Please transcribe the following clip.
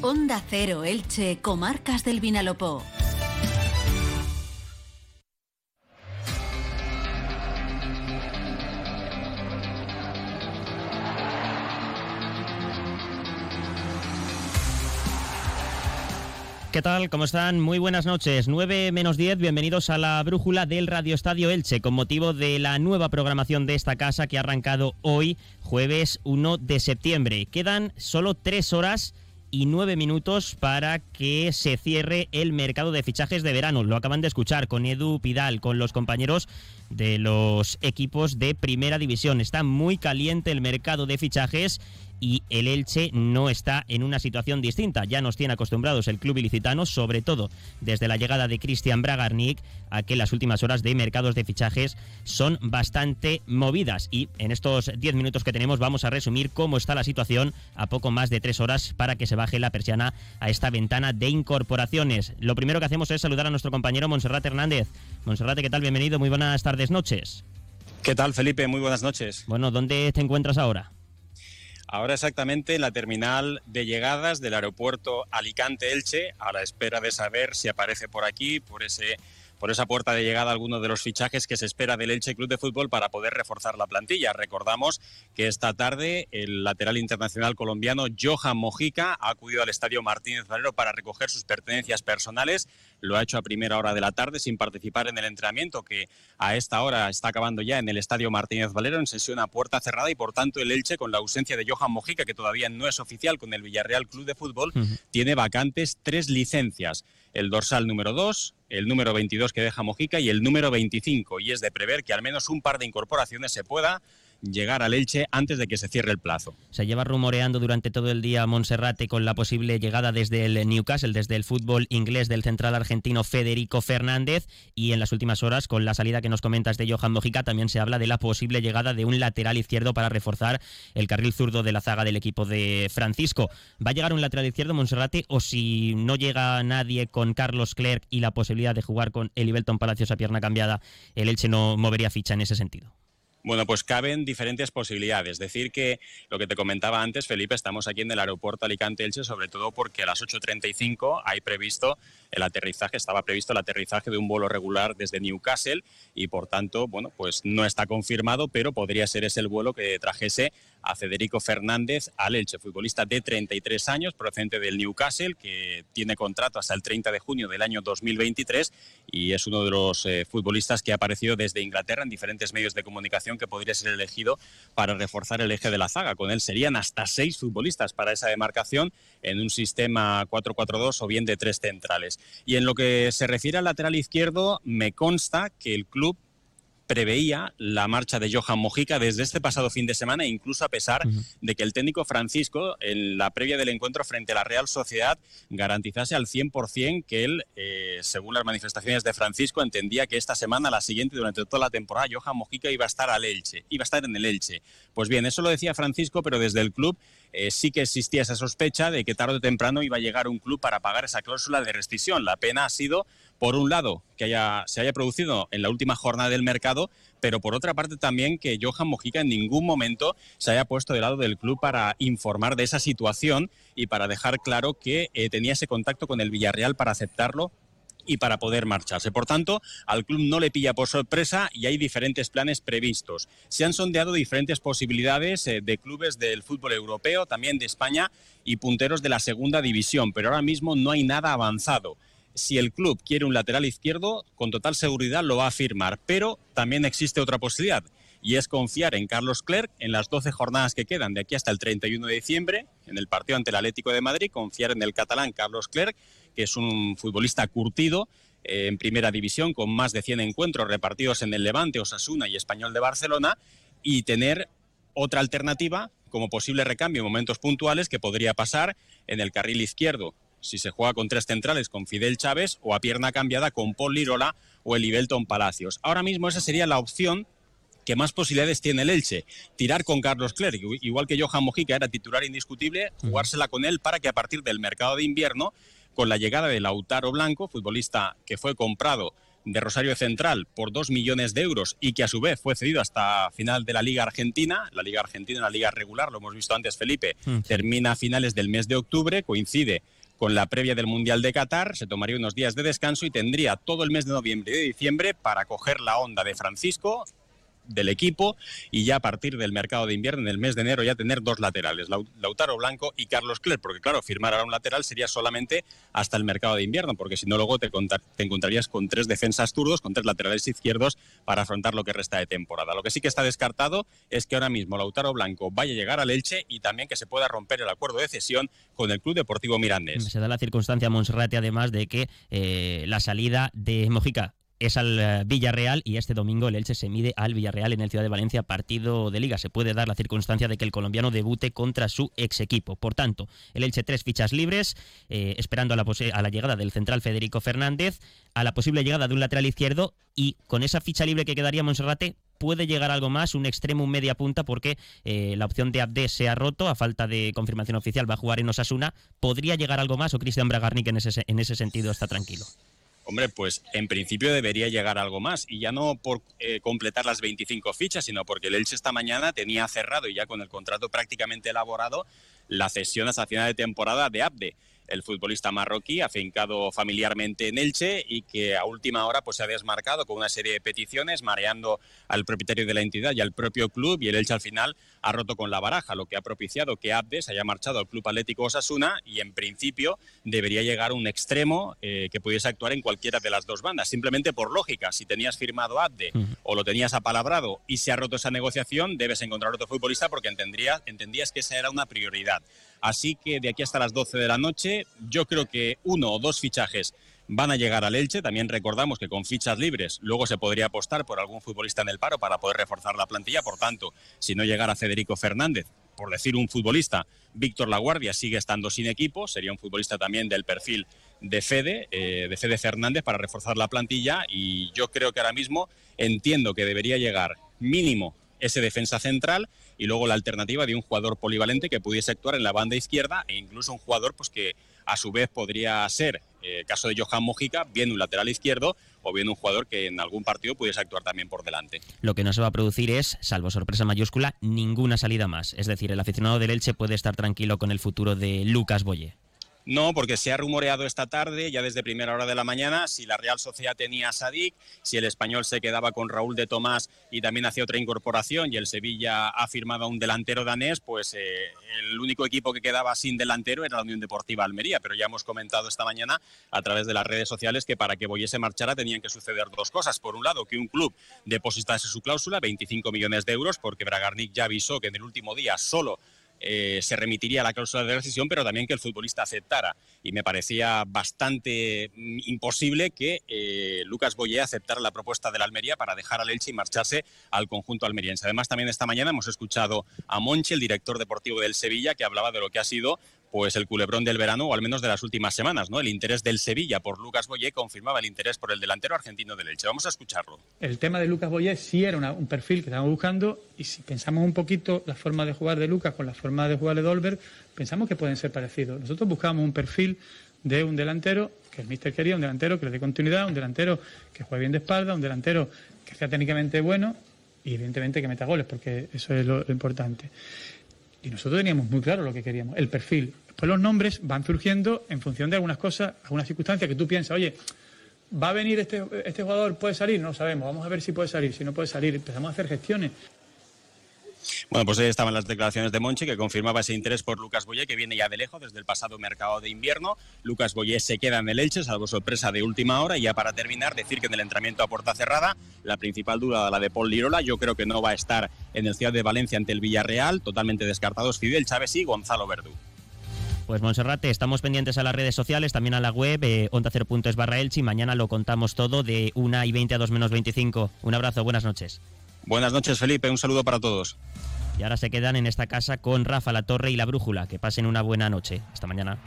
Onda Cero Elche, Comarcas del Vinalopó. ¿Qué tal? ¿Cómo están? Muy buenas noches. 9 menos 10, bienvenidos a la brújula del Radio Estadio Elche con motivo de la nueva programación de esta casa que ha arrancado hoy, jueves 1 de septiembre. Quedan solo tres horas y nueve minutos para que se cierre el mercado de fichajes de verano. Lo acaban de escuchar con Edu Pidal, con los compañeros de los equipos de primera división. Está muy caliente el mercado de fichajes y el Elche no está en una situación distinta. Ya nos tiene acostumbrados el club ilicitano, sobre todo desde la llegada de Cristian Bragarnik, a que las últimas horas de mercados de fichajes son bastante movidas. Y en estos 10 minutos que tenemos vamos a resumir cómo está la situación a poco más de 3 horas para que se baje la persiana a esta ventana de incorporaciones. Lo primero que hacemos es saludar a nuestro compañero Monserrat Hernández. Monserrate, ¿qué tal? Bienvenido, muy buenas tardes, noches. ¿Qué tal, Felipe? Muy buenas noches. Bueno, ¿dónde te encuentras ahora? Ahora exactamente en la terminal de llegadas del aeropuerto Alicante-Elche, a la espera de saber si aparece por aquí, por ese por esa puerta de llegada alguno de los fichajes que se espera del Elche Club de Fútbol para poder reforzar la plantilla. Recordamos que esta tarde el lateral internacional colombiano Johan Mojica ha acudido al estadio Martínez Valero para recoger sus pertenencias personales. Lo ha hecho a primera hora de la tarde sin participar en el entrenamiento que a esta hora está acabando ya en el estadio Martínez Valero en sesión a puerta cerrada y por tanto el Elche con la ausencia de Johan Mojica que todavía no es oficial con el Villarreal Club de Fútbol tiene vacantes tres licencias el dorsal número 2, el número 22 que deja Mojica y el número 25. Y es de prever que al menos un par de incorporaciones se pueda llegar al Elche antes de que se cierre el plazo. Se lleva rumoreando durante todo el día Monserrate con la posible llegada desde el Newcastle, desde el fútbol inglés del central argentino Federico Fernández y en las últimas horas con la salida que nos comentas de Johan Mojica también se habla de la posible llegada de un lateral izquierdo para reforzar el carril zurdo de la zaga del equipo de Francisco. ¿Va a llegar un lateral izquierdo Monserrate o si no llega nadie con Carlos Clerc y la posibilidad de jugar con Elibelton Palacios a pierna cambiada, el Elche no movería ficha en ese sentido? Bueno, pues caben diferentes posibilidades. Decir que lo que te comentaba antes, Felipe, estamos aquí en el aeropuerto Alicante-Elche, sobre todo porque a las 8.35 hay previsto el aterrizaje, estaba previsto el aterrizaje de un vuelo regular desde Newcastle y por tanto, bueno, pues no está confirmado, pero podría ser ese el vuelo que trajese a Federico Fernández al Elche, futbolista de 33 años, procedente del Newcastle, que tiene contrato hasta el 30 de junio del año 2023 y es uno de los eh, futbolistas que ha aparecido desde Inglaterra en diferentes medios de comunicación que podría ser elegido para reforzar el eje de la zaga. Con él serían hasta seis futbolistas para esa demarcación en un sistema 4-4-2 o bien de tres centrales. Y en lo que se refiere al lateral izquierdo, me consta que el club preveía la marcha de Johan Mojica desde este pasado fin de semana, incluso a pesar de que el técnico Francisco, en la previa del encuentro frente a la Real Sociedad, garantizase al 100% que él, eh, según las manifestaciones de Francisco, entendía que esta semana, la siguiente, durante toda la temporada, Johan Mojica iba a estar al Elche, iba a estar en el Elche. Pues bien, eso lo decía Francisco, pero desde el club eh, sí que existía esa sospecha de que tarde o temprano iba a llegar un club para pagar esa cláusula de rescisión. La pena ha sido por un lado, que haya, se haya producido en la última jornada del mercado, pero por otra parte también que Johan Mojica en ningún momento se haya puesto del lado del club para informar de esa situación y para dejar claro que eh, tenía ese contacto con el Villarreal para aceptarlo y para poder marcharse. Por tanto, al club no le pilla por sorpresa y hay diferentes planes previstos. Se han sondeado diferentes posibilidades eh, de clubes del fútbol europeo, también de España y punteros de la segunda división, pero ahora mismo no hay nada avanzado si el club quiere un lateral izquierdo, con total seguridad lo va a firmar, pero también existe otra posibilidad y es confiar en Carlos Clerc en las 12 jornadas que quedan de aquí hasta el 31 de diciembre, en el partido ante el Atlético de Madrid, confiar en el catalán Carlos Clerc, que es un futbolista curtido eh, en primera división con más de 100 encuentros repartidos en el Levante, Osasuna y Español de Barcelona, y tener otra alternativa como posible recambio en momentos puntuales que podría pasar en el carril izquierdo si se juega con tres centrales con Fidel Chávez o a pierna cambiada con Paul Lirola o el Ibelton Palacios. Ahora mismo esa sería la opción que más posibilidades tiene el Elche. Tirar con Carlos Clerc, igual que Johan Mojica era titular indiscutible, jugársela con él para que a partir del mercado de invierno, con la llegada de Lautaro Blanco, futbolista que fue comprado de Rosario Central por 2 millones de euros y que a su vez fue cedido hasta final de la Liga Argentina. La Liga Argentina, la liga regular, lo hemos visto antes, Felipe, mm, termina a finales del mes de octubre, coincide con la previa del Mundial de Qatar, se tomaría unos días de descanso y tendría todo el mes de noviembre y de diciembre para coger la onda de Francisco del equipo y ya a partir del mercado de invierno, en el mes de enero, ya tener dos laterales, Lautaro Blanco y Carlos Clerc, porque claro, firmar ahora un lateral sería solamente hasta el mercado de invierno, porque si no luego te, te encontrarías con tres defensas turdos, con tres laterales izquierdos para afrontar lo que resta de temporada. Lo que sí que está descartado es que ahora mismo Lautaro Blanco vaya a llegar al Elche y también que se pueda romper el acuerdo de cesión con el Club Deportivo Mirandés. Se da la circunstancia, Monserrate, además de que eh, la salida de Mojica es al eh, Villarreal y este domingo el Elche se mide al Villarreal en el Ciudad de Valencia, partido de liga. Se puede dar la circunstancia de que el colombiano debute contra su ex equipo. Por tanto, el Elche tres fichas libres, eh, esperando a la, a la llegada del central Federico Fernández, a la posible llegada de un lateral izquierdo y con esa ficha libre que quedaría Monserrate puede llegar algo más, un extremo, un media punta, porque eh, la opción de Abde se ha roto, a falta de confirmación oficial va a jugar en Osasuna. ¿Podría llegar algo más o Cristian Bragarnik en ese, en ese sentido está tranquilo? Hombre, pues en principio debería llegar algo más y ya no por eh, completar las 25 fichas, sino porque el Elche esta mañana tenía cerrado y ya con el contrato prácticamente elaborado la cesión hasta final de temporada de Abde el futbolista marroquí, afincado familiarmente en Elche y que a última hora pues, se ha desmarcado con una serie de peticiones, mareando al propietario de la entidad y al propio club, y el Elche al final ha roto con la baraja, lo que ha propiciado que Abdes haya marchado al Club Atlético Osasuna y en principio debería llegar un extremo eh, que pudiese actuar en cualquiera de las dos bandas, simplemente por lógica, si tenías firmado Abde o lo tenías apalabrado y se ha roto esa negociación, debes encontrar otro futbolista porque entendías que esa era una prioridad. Así que de aquí hasta las 12 de la noche, yo creo que uno o dos fichajes van a llegar al Elche. También recordamos que con fichas libres luego se podría apostar por algún futbolista en el paro para poder reforzar la plantilla. Por tanto, si no llegara Federico Fernández, por decir un futbolista, Víctor Laguardia sigue estando sin equipo. Sería un futbolista también del perfil de Fede, eh, de Fede Fernández para reforzar la plantilla. Y yo creo que ahora mismo entiendo que debería llegar mínimo ese defensa central y luego la alternativa de un jugador polivalente que pudiese actuar en la banda izquierda e incluso un jugador pues que a su vez podría ser, eh, caso de Johan Mojica, bien un lateral izquierdo o bien un jugador que en algún partido pudiese actuar también por delante. Lo que no se va a producir es, salvo sorpresa mayúscula, ninguna salida más. Es decir, el aficionado del Elche puede estar tranquilo con el futuro de Lucas Boye. No, porque se ha rumoreado esta tarde, ya desde primera hora de la mañana, si la Real Sociedad tenía a Sadik, si el español se quedaba con Raúl de Tomás y también hacía otra incorporación y el Sevilla ha firmado a un delantero danés, pues eh, el único equipo que quedaba sin delantero era la Unión Deportiva Almería. Pero ya hemos comentado esta mañana a través de las redes sociales que para que Boyese marchara tenían que suceder dos cosas. Por un lado, que un club depositase su cláusula, 25 millones de euros, porque Bragarnik ya avisó que en el último día solo eh, se remitiría a la cláusula de rescisión, pero también que el futbolista aceptara. Y me parecía bastante mm, imposible que eh, Lucas Boyé aceptara la propuesta de la Almería para dejar al Elche y marcharse al conjunto almeriense. Además, también esta mañana hemos escuchado a Monchi, el director deportivo del Sevilla, que hablaba de lo que ha sido pues el culebrón del verano o al menos de las últimas semanas, ¿no? El interés del Sevilla por Lucas Boyé confirmaba el interés por el delantero argentino del Elche. Vamos a escucharlo. El tema de Lucas Boyé sí era un perfil que estábamos buscando y si pensamos un poquito la forma de jugar de Lucas con la forma de jugar de Dolber, pensamos que pueden ser parecidos. Nosotros buscábamos un perfil de un delantero que el míster quería, un delantero que le dé continuidad, un delantero que juegue bien de espalda, un delantero que sea técnicamente bueno y evidentemente que meta goles, porque eso es lo importante. Y nosotros teníamos muy claro lo que queríamos, el perfil. Después los nombres van surgiendo en función de algunas cosas, algunas circunstancias que tú piensas, oye, ¿va a venir este, este jugador? ¿Puede salir? No lo sabemos. Vamos a ver si puede salir. Si no puede salir, empezamos a hacer gestiones. Bueno, pues ahí estaban las declaraciones de Monchi que confirmaba ese interés por Lucas Boyé, que viene ya de lejos desde el pasado mercado de invierno. Lucas Boyé se queda en el Elche, salvo sorpresa de última hora. Y ya para terminar, decir que en el entrenamiento a puerta cerrada, la principal duda, la de Paul Lirola, yo creo que no va a estar en el Ciudad de Valencia ante el Villarreal, totalmente descartados Fidel Chávez y Gonzalo Verdú. Pues Monserrate, estamos pendientes a las redes sociales, también a la web, eh, onda 0es barra Elche, y mañana lo contamos todo de 1 y 20 a 2 menos 25. Un abrazo, buenas noches. Buenas noches, Felipe, un saludo para todos. Y ahora se quedan en esta casa con Rafa La Torre y la Brújula. Que pasen una buena noche. Hasta mañana.